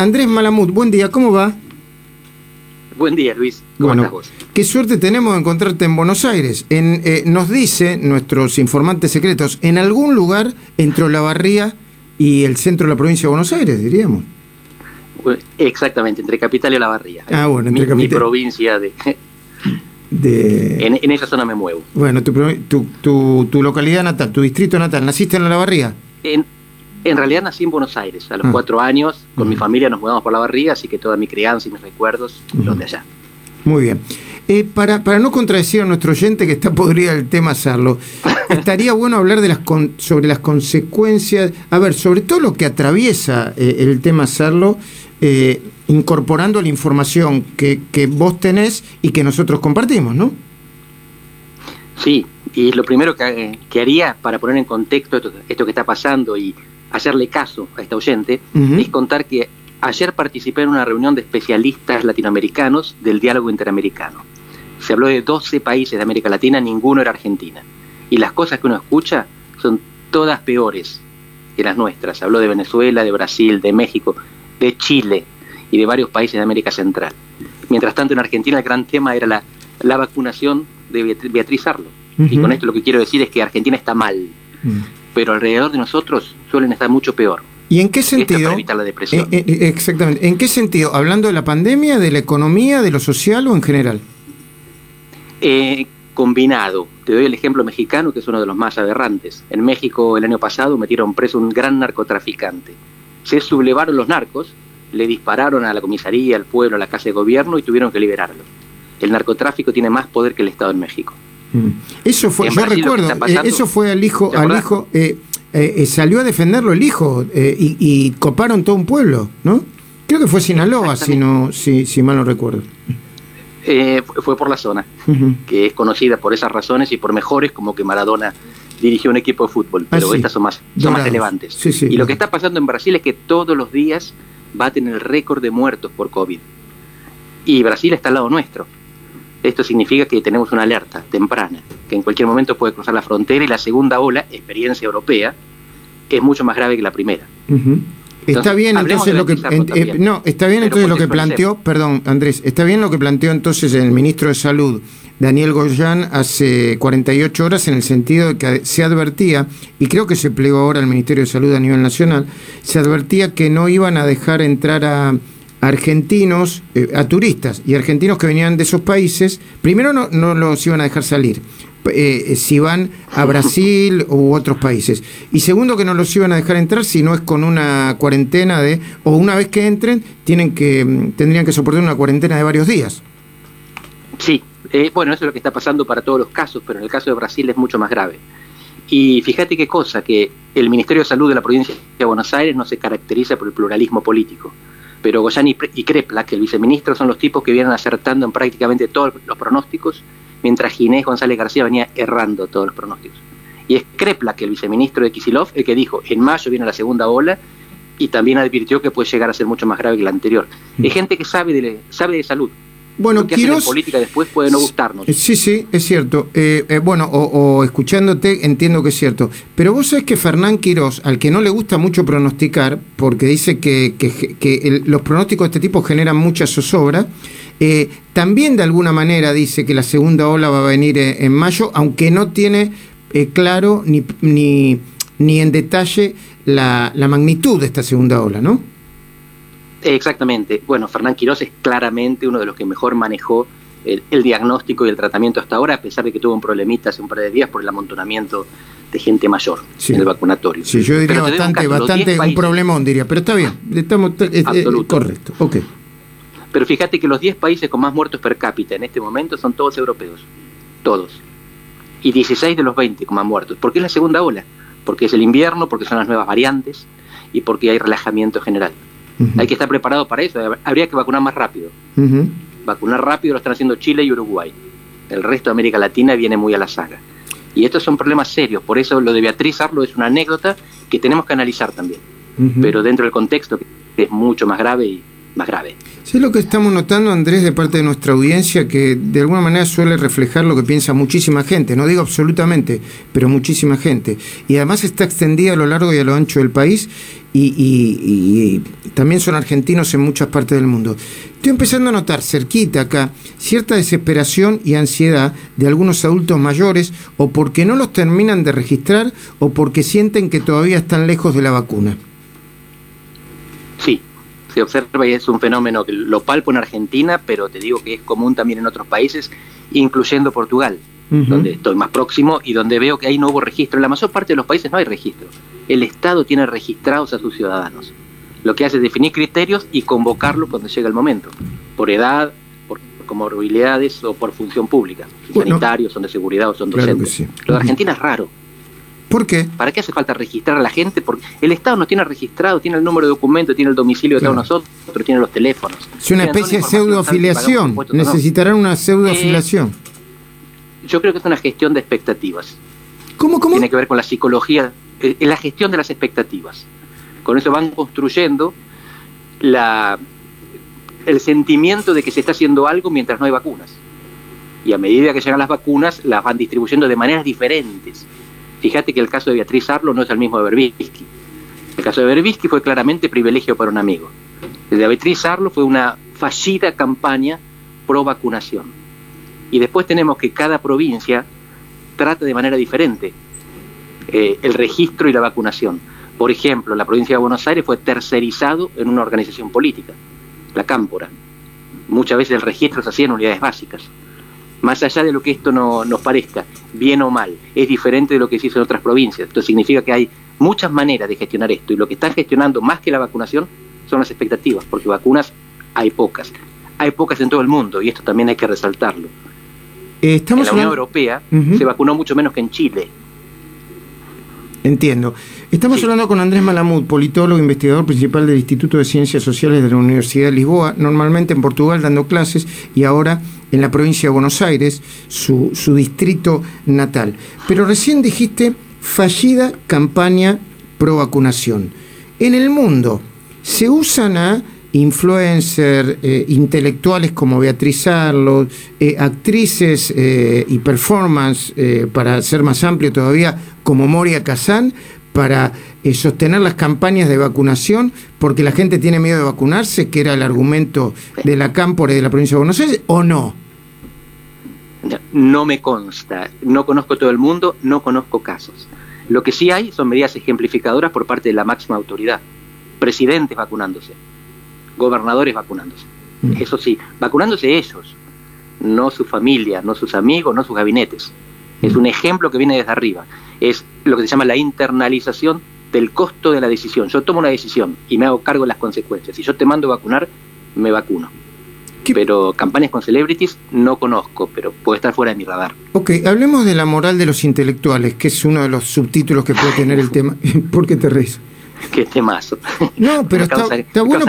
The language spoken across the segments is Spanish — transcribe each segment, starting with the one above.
Andrés Malamud, buen día, ¿cómo va? Buen día, Luis. ¿Cómo Bueno, estás vos? qué suerte tenemos de encontrarte en Buenos Aires. En, eh, nos dice nuestros informantes secretos, en algún lugar entre la y el centro de la provincia de Buenos Aires, diríamos. Exactamente, entre Capital y La Barría. Ah, bueno, entre mi, mi Capital. provincia, de, De, en, en esa zona me muevo. bueno, tu, tu, tu, tu localidad natal, tu distrito natal, ¿naciste en la Barría? En, en realidad nací en Buenos Aires. A los Ah. cuatro años, con mi Ujú. familia nos mudamos por La Barría, así que toda mi crianza y mis recuerdos Ujú. los de allá. Muy bien. Eh, para, para no contradecir a nuestro oyente que está podrida el tema hacerlo, estaría bueno hablar de las con- sobre las consecuencias, a ver, sobre todo lo que atraviesa eh, el tema hacerlo, eh, incorporando la información que, que vos tenés y que nosotros compartimos, ¿no? Sí, y lo primero que, que haría para poner en contexto esto, esto que está pasando y hacerle caso a esta oyente es contar que ayer participé en una reunión de especialistas latinoamericanos del diálogo interamericano. Se habló de 12 países de América Latina, ninguno era Argentina. Y las cosas que uno escucha son todas peores que las nuestras. Se habló de Venezuela, de Brasil, de México, de Chile y de varios países de América Central. Mientras tanto, en Argentina el gran tema era la, la vacunación de Beat- Beatriz Arlo. Y con esto lo que quiero decir es que Argentina está mal, Mm. Pero alrededor de nosotros suelen estar mucho peor. ¿Y en qué sentido? para evitar la depresión. Eh, eh, exactamente. ¿En qué sentido? ¿Hablando de la pandemia, de la economía, de lo social o en general? Eh, combinado, te doy el ejemplo mexicano, que es uno de los más aberrantes. En México el año pasado metieron preso un gran narcotraficante. Se sublevaron los narcos, le dispararon a la comisaría, al pueblo, a la casa de gobierno y tuvieron que liberarlo. El narcotráfico tiene más poder que el Estado en México. Mm. Eso fue, yo recuerdo, pasando- eh, eso fue al hijo, ¿Te al hijo, eh, eh, salió a defenderlo el hijo eh, y, y coparon todo un pueblo, ¿no? Creo que fue Sinaloa, si no, si, si mal no recuerdo. Fue por la zona, que es conocida por esas razones y por mejores como que Maradona dirigió un equipo de fútbol, pero Ah, sí. estas son más, son más relevantes. Sí, sí. y lo que está pasando en Brasil es que todos los días baten el récord de muertos por COVID. Y Brasil está al lado nuestro. Esto significa que tenemos una alerta temprana, que en cualquier momento puede cruzar la frontera y la segunda ola, experiencia europea, es mucho más grave que la primera. Está Entonces, bien entonces lo que en- eh, no, está bien entonces lo que planteó, perdón, Andrés, está bien lo que planteó entonces el ministro de Salud, Daniel Goyán, hace 48 horas en el sentido de que se advertía, y creo que se plegó ahora al Ministerio de Salud a nivel nacional, se advertía que no iban a dejar entrar a argentinos, eh, a turistas y argentinos que venían de esos países, primero no, no los iban a dejar salir, eh, si van a Brasil u otros países. Y segundo, que no los iban a dejar entrar si no es con una cuarentena de, o una vez que entren, tienen que, mm, tendrían que soportar una cuarentena de varios días. Sí, eh, bueno, eso es lo que está pasando para todos los casos, pero en el caso de Brasil es mucho más grave. Y fíjate qué cosa, que el Ministerio de Salud de la provincia de Buenos Aires no se caracteriza por el pluralismo político. Pero Goyán y, y Crepla, que el viceministro, son los tipos que vienen acertando en prácticamente todos los pronósticos, mientras Ginés González García venía errando todos los pronósticos. Y es Crepla, que el viceministro de Kisilov, el que dijo, en mayo viene la segunda ola, y también advirtió que puede llegar a ser mucho más grave que la anterior. Es gente que sabe de, sabe de salud. Bueno, Lo que hacen en política después puede no gustarnos. Eh, Sí, sí, es cierto. Eh, eh, bueno, o, o escuchándote entiendo que es cierto. Pero vos sabés que Fernán Quirós, al que no le gusta mucho pronosticar, porque dice que, que- que el- los pronósticos de este tipo generan mucha zozobra, eh, también de alguna manera dice que la segunda ola va a venir eh, en mayo, aunque no tiene eh, claro ni, ni, ni en detalle la, la magnitud de esta segunda ola, ¿no? Exactamente. Bueno, Fernán Quirós es claramente uno de los que mejor manejó el, el diagnóstico y el tratamiento hasta ahora, a pesar de que tuvo un problemita hace un par de días por el amontonamiento de gente mayor Sí. en el vacunatorio. Sí, yo diría Pero bastante, caso, bastante 10 un problemón, diría, pero está bien, estamos eh, Absoluto. correcto, ok. Pero fíjate que los 10 países con más muertos per cápita en este momento son todos europeos. Todos. Y 16 de los 20 con más muertos. ¿Por qué es la segunda ola? Porque es el invierno, porque son las nuevas variantes y porque hay relajamiento general. Hay que estar preparado para eso. Habría que vacunar más rápido. Vacunar rápido lo están haciendo Chile y Uruguay. El resto de América Latina viene muy a la saga. Y estos son problemas serios. Por eso lo de Beatriz Arlo es una anécdota que tenemos que analizar también. Pero dentro del contexto que es mucho más grave y, más grave. Sí, lo que estamos notando, Andrés, de parte de nuestra audiencia, que de alguna manera suele reflejar lo que piensa muchísima gente, no digo absolutamente, pero muchísima gente. Y además está extendida a lo largo y a lo ancho del país y, también son argentinos en muchas partes del mundo. Estoy empezando a notar cerquita acá cierta desesperación y ansiedad de algunos adultos mayores o porque no los terminan de registrar o porque sienten que todavía están lejos de la vacuna. Sí, se observa y es un fenómeno que lo palpo en Argentina, pero te digo que es común también en otros países, incluyendo Portugal, donde estoy más próximo y donde veo que hay nuevo registro. En la mayor parte de los países no hay registro. El Estado tiene registrados a sus ciudadanos. Lo que hace es definir criterios y convocarlo cuando llega el momento, por edad, por comorbilidades o por función pública, sanitarios, son de seguridad o son docentes. Lo de Argentina es raro ¿Por qué? ¿Para qué hace falta registrar a la gente? Porque el Estado nos tiene registrado, tiene el número de documento, tiene el domicilio de todos nosotros, tiene los teléfonos. Es una especie de pseudoafiliación. Necesitarán una pseudoafiliación. Eh, yo creo que es una gestión de expectativas. ¿Cómo, cómo? Tiene que ver con la psicología, eh, la gestión de las expectativas. Con eso van construyendo la, el sentimiento de que se está haciendo algo mientras no hay vacunas. Y a medida que llegan las vacunas, las van distribuyendo de maneras diferentes Fíjate que el caso de Beatriz Arlo no es el mismo de Berbisky. El caso de Berbisky fue claramente privilegio para un amigo. El de Beatriz Arlo fue una fallida campaña pro vacunación. Y después tenemos que cada provincia trata de manera diferente eh, el registro y la vacunación. Por ejemplo, la provincia de Buenos Aires fue tercerizado en una organización política, la Cámpora. Muchas veces el registro se hacía en unidades básicas más allá de lo que esto no, nos parezca, bien o mal, es diferente de lo que se hizo en otras provincias. Esto significa que hay muchas maneras de gestionar esto y lo que están gestionando más que la vacunación son las expectativas, porque vacunas hay pocas. Hay pocas en todo el mundo y esto también hay que resaltarlo. Estamos en la Unión Europea se vacunó mucho menos que en Chile. Entiendo. Estamos hablando con Andrés Malamud, politólogo, investigador principal del Instituto de Ciencias Sociales de la Universidad de Lisboa, normalmente en Portugal dando clases y ahora en la provincia de Buenos Aires, su, su distrito natal. Pero recién dijiste fallida campaña pro vacunación. En el mundo, ¿se usan a influencers, eh, intelectuales como Beatriz Arlo, eh, actrices eh, y performance, para ser más amplio todavía, como Moria Kazan, para sostener las campañas de vacunación porque la gente tiene miedo de vacunarse, que era el argumento de la Cámpora y de la provincia de Buenos Aires, o no? No me consta, no conozco todo el mundo, no conozco casos. Lo que sí hay son medidas ejemplificadoras por parte de la máxima autoridad. Presidentes vacunándose, gobernadores vacunándose. Mm. Eso sí, vacunándose ellos, no su familia, no sus amigos, no sus gabinetes. Es un ejemplo que viene desde arriba. Es lo que se llama la internalización del costo de la decisión. Yo tomo una decisión y me hago cargo de las consecuencias. Si yo te mando vacunar, me vacuno. Pero campañas con celebrities no conozco, pero puede estar fuera de mi radar. Ok, hablemos de la moral de los intelectuales, que es uno de los subtítulos que puede tener el tema. ¿Por qué te reís? Qué temazo. No, pero está, bueno.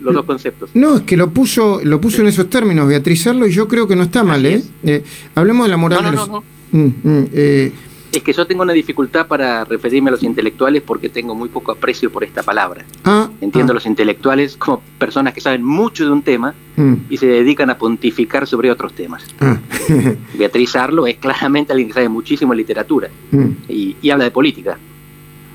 Los dos conceptos. No, es que lo puso, lo puso en esos términos, Beatriz Arlo, y yo creo que no está mal, ¿eh? ¿eh? Hablemos de la moral de los. Mm, mm, eh, es que yo tengo una dificultad para referirme a los intelectuales porque tengo muy poco aprecio por esta palabra. Ah, Entiendo a ah. los intelectuales como personas que saben mucho de un tema mm. y se dedican a pontificar sobre otros temas. Ah. Beatriz Arlo es claramente alguien que sabe muchísimo de literatura y habla de política.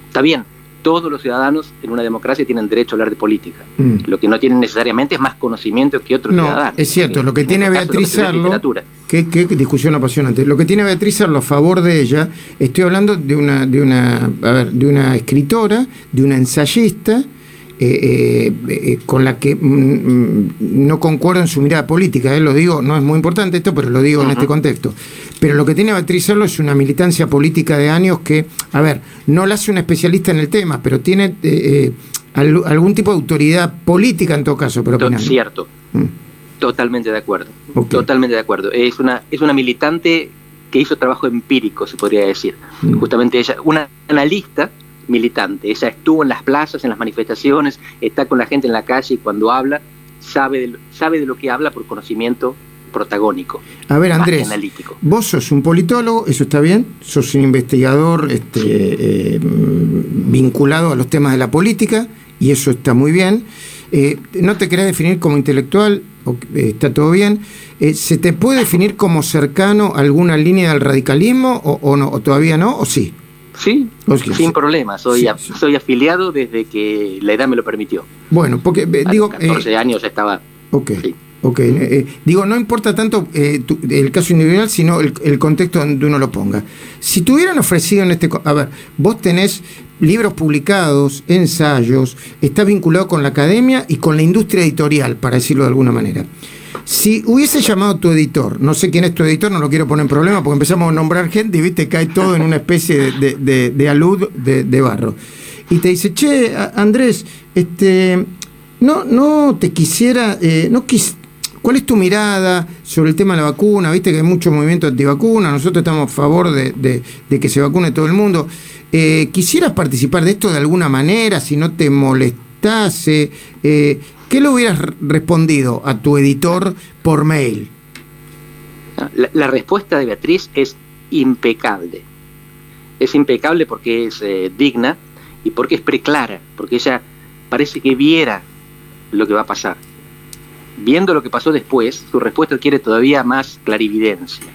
Está bien, todos los ciudadanos en una democracia tienen derecho a hablar de política. Mm. Lo que no tienen necesariamente es más conocimiento que otros no, ciudadanos. Es cierto, lo que tiene Beatriz Arlo. ¿qué, ¿Qué, discusión apasionante. Lo que tiene Beatriz Arlo a favor de ella, estoy hablando de una, de una, a ver, de una escritora, de una ensayista eh, eh, eh, con la que mm, mm, no concuerdo en su mirada política, lo digo, no es muy importante esto, pero lo digo en este contexto. Pero lo que tiene Beatriz Arlo es una militancia política de años que, a ver, no la hace una especialista en el tema, pero tiene algún tipo de autoridad política en todo caso. Pero Cierto. Mm. Totalmente de acuerdo. Totalmente de acuerdo. Es una, es una militante que hizo trabajo empírico, se podría decir. Justamente ella, una analista militante. Ella estuvo en las plazas, en las manifestaciones, está con la gente en la calle y cuando habla sabe de, sabe de lo que habla por conocimiento protagónico. A ver, Andrés, analítico. vos sos un politólogo, eso está bien, sos un investigador este, eh, vinculado a los temas de la política y eso está muy bien. eh, no te querés definir como intelectual, eh, está todo bien. Eh, ¿Se te puede definir como cercano a alguna línea del radicalismo o, no, o todavía no, o sí? Sí, sin problema. Soy, soy afiliado desde que la edad me lo permitió. Bueno, porque digo... 14 años estaba... Ok. Ok, digo, no importa tanto el caso individual, sino el, contexto donde uno lo ponga. Si tuvieran ofrecido en este... A ver, vos tenés libros publicados, ensayos, está vinculado con la academia y con la industria editorial, para decirlo de alguna manera. Si hubiese llamado a tu editor, no sé quién es tu editor, no lo quiero poner en problema, porque empezamos a nombrar gente y viste, cae todo en una especie de, alud de, barro. Y te dice, che, Andrés, este, no, no te quisiera, eh, no quis, ¿Cuál es tu mirada sobre el tema de la vacuna? Viste que hay mucho movimiento antivacuna, nosotros estamos a favor de, que se vacune todo el mundo. Eh, ¿Quisieras participar de esto de alguna manera, si no te molestase? Eh, ¿Qué le hubieras respondido a tu editor por mail? La, respuesta de Beatriz es impecable. Es impecable porque es eh, digna y porque es preclara, porque ella parece que viera lo que va a pasar viendo lo que pasó después, su respuesta adquiere todavía más clarividencia.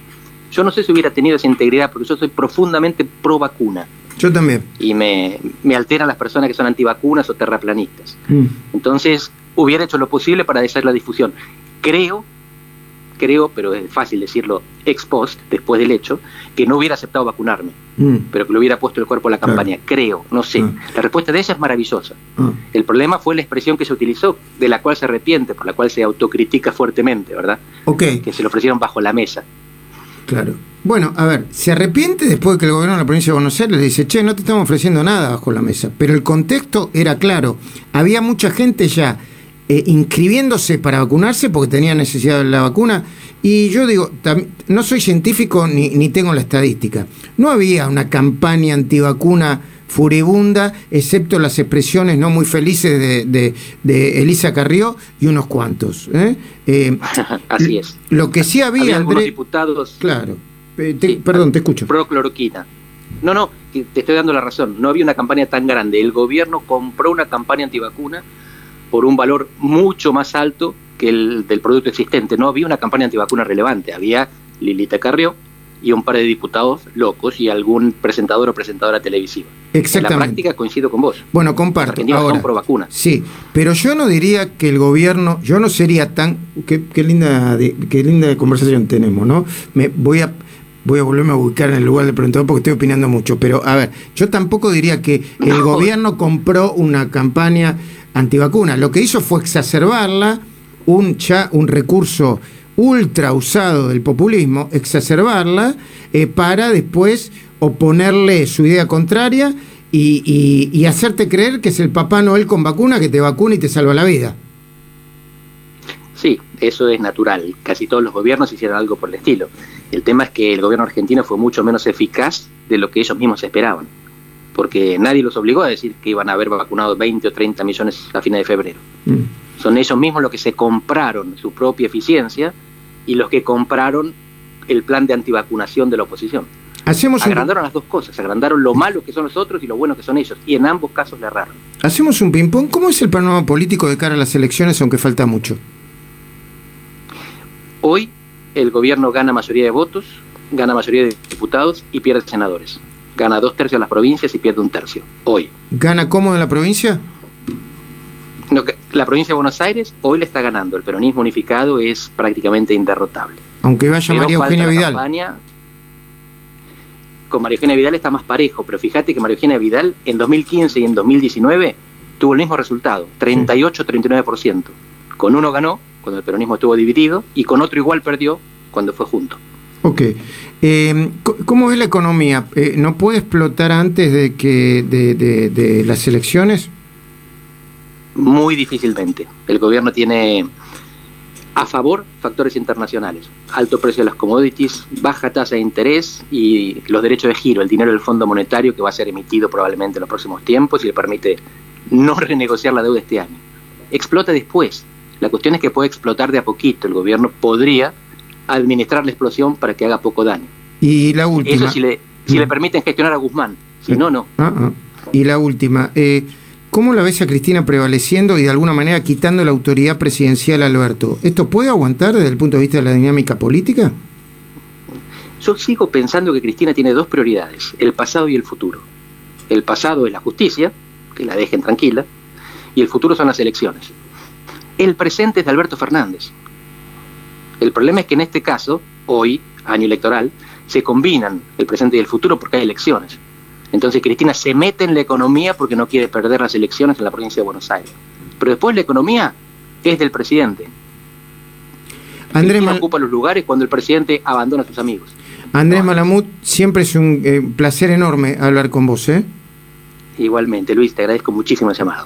Yo no sé si hubiera tenido esa integridad porque yo soy profundamente pro vacuna. Yo también. Y me, me alteran las personas que son antivacunas o terraplanistas. Mm. Entonces, hubiera hecho lo posible para deshacer la difusión. Creo creo, pero es fácil decirlo ex post, después del hecho, que no hubiera aceptado vacunarme, mm. pero que le hubiera puesto el cuerpo a la campaña. Creo, no sé. Ah. La respuesta de ella es maravillosa. Ah. El problema fue la expresión que se utilizó, de la cual se arrepiente, por la cual se autocritica fuertemente, ¿verdad? Que se le ofrecieron bajo la mesa. Claro. Bueno, a ver, se arrepiente después de que el gobierno de la provincia de Buenos Aires le dice, che, no te estamos ofreciendo nada bajo la mesa. Pero el contexto era claro. Había mucha gente ya eh, inscribiéndose para vacunarse porque tenía necesidad de la vacuna. Y yo digo, no soy científico ni, ni tengo la estadística. No había una campaña antivacuna furibunda, excepto las expresiones no muy felices de, de, Elisa Carrió y unos cuantos. ¿eh? Eh, Así es. Lo que sí había, había diputados. Claro. perdón, te escucho. Pro cloroquina. No, no, te estoy dando la razón. No había una campaña tan grande. El gobierno compró una campaña antivacuna por un valor mucho más alto que el del producto existente. No había una campaña antivacuna relevante, había Lilita Carrió y un par de diputados locos y algún presentador o presentadora televisiva. Exactamente. En la práctica coincido con vos. Bueno, comparto. Ahora, pro vacuna. Sí, pero yo no diría que el gobierno, yo no sería tan, qué, linda, qué linda conversación tenemos, ¿no? Me voy a voy a volverme a ubicar en el lugar del presentador porque estoy opinando mucho, pero a ver, yo tampoco diría que el gobierno compró una campaña antivacuna. Lo que hizo fue exacerbarla, un, un recurso ultra usado del populismo, exacerbarla eh, para después oponerle su idea contraria y, hacerte creer que es el Papá Noel con vacuna que te vacuna y te salva la vida. Sí, eso es natural. Casi todos los gobiernos hicieron algo por el estilo. El tema es que el gobierno argentino fue mucho menos eficaz de lo que ellos mismos esperaban porque nadie los obligó a decir que iban a haber vacunado 20 o 30 millones a fines de febrero. Mm. Son ellos mismos los que se compraron su propia eficiencia y los que compraron el plan de antivacunación de la oposición. Hacemos agrandaron las dos cosas, agrandaron lo malo que son los otros y lo bueno que son ellos, y en ambos casos le erraron. Hacemos un ping-pong. ¿Cómo es el panorama político de cara a las elecciones, aunque falta mucho? Hoy el gobierno gana mayoría de votos, gana mayoría de diputados y pierde senadores gana dos tercios de las provincias y pierde un tercio, hoy. ¿Gana cómo en la provincia? la provincia de Buenos Aires hoy le está ganando, el peronismo unificado es prácticamente inderrotable. Aunque vaya María Eugenia Vidal. con María Eugenia Vidal está más parejo, pero fíjate que María Eugenia Vidal en 2015 y en 2019 tuvo el mismo resultado, 38-39%. Con uno ganó, cuando el peronismo estuvo dividido, y con otro igual perdió cuando fue junto. Ok. Eh, ¿Cómo ves la economía? Eh, ¿No puede explotar antes de, que, de, las elecciones? Muy difícilmente. El gobierno tiene a favor factores internacionales. Alto precio de las commodities, baja tasa de interés y los derechos de giro, el dinero del Fondo Monetario que va a ser emitido probablemente en los próximos tiempos y le permite no renegociar la deuda este año. Explota después. La cuestión es que puede explotar de a poquito. El gobierno podría administrar la explosión para que haga poco daño. Y la última. Eso si le, si le mm. permiten gestionar a Guzmán, si no, no. Ah, ah. Y la última, eh, ¿Cómo la ves a Cristina prevaleciendo y de alguna manera quitando la autoridad presidencial a Alberto? ¿Esto puede aguantar desde el punto de vista de la dinámica política? Yo sigo pensando que Cristina tiene dos prioridades, el pasado y el futuro. El pasado es la justicia, que la dejen tranquila, y el futuro son las elecciones. El presente es de Alberto Fernández. El problema es que en este caso, hoy, año electoral, se combinan el presente y el futuro porque hay elecciones. Entonces Cristina se mete en la economía porque no quiere perder las elecciones en la provincia de Buenos Aires. Pero después la economía es del presidente. Andrés Mal... ocupa los lugares cuando el presidente abandona a sus amigos. Andrés Malamud, siempre es un eh, placer enorme hablar con vos. ¿eh? Igualmente, Luis, te agradezco muchísimo el llamado.